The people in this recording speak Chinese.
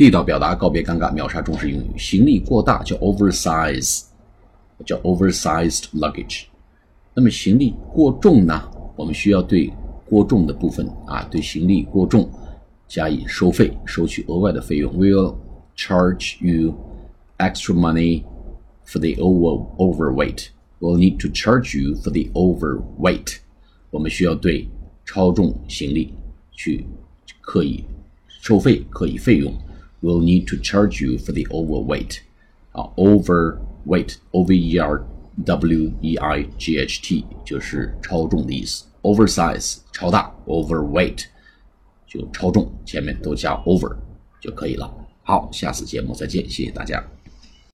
地道表达，告别尴尬，秒杀中式英语。行李过大叫 oversize，叫 oversized luggage。那么行李过重呢？我们需要对过重的部分啊，对行李过重加以收费，收取额外的费用。We'll charge you extra money for the over overweight. We'll need to charge you for the overweight. 我们需要对超重行李去刻意收费，刻意费用。We'll need to charge you for the overweight. 啊，overweight，o v e r w e i g h t 就是超重的意思。oversize 超大，overweight 就超重，前面都加 over 就可以了。好，下次节目再见，谢谢大家。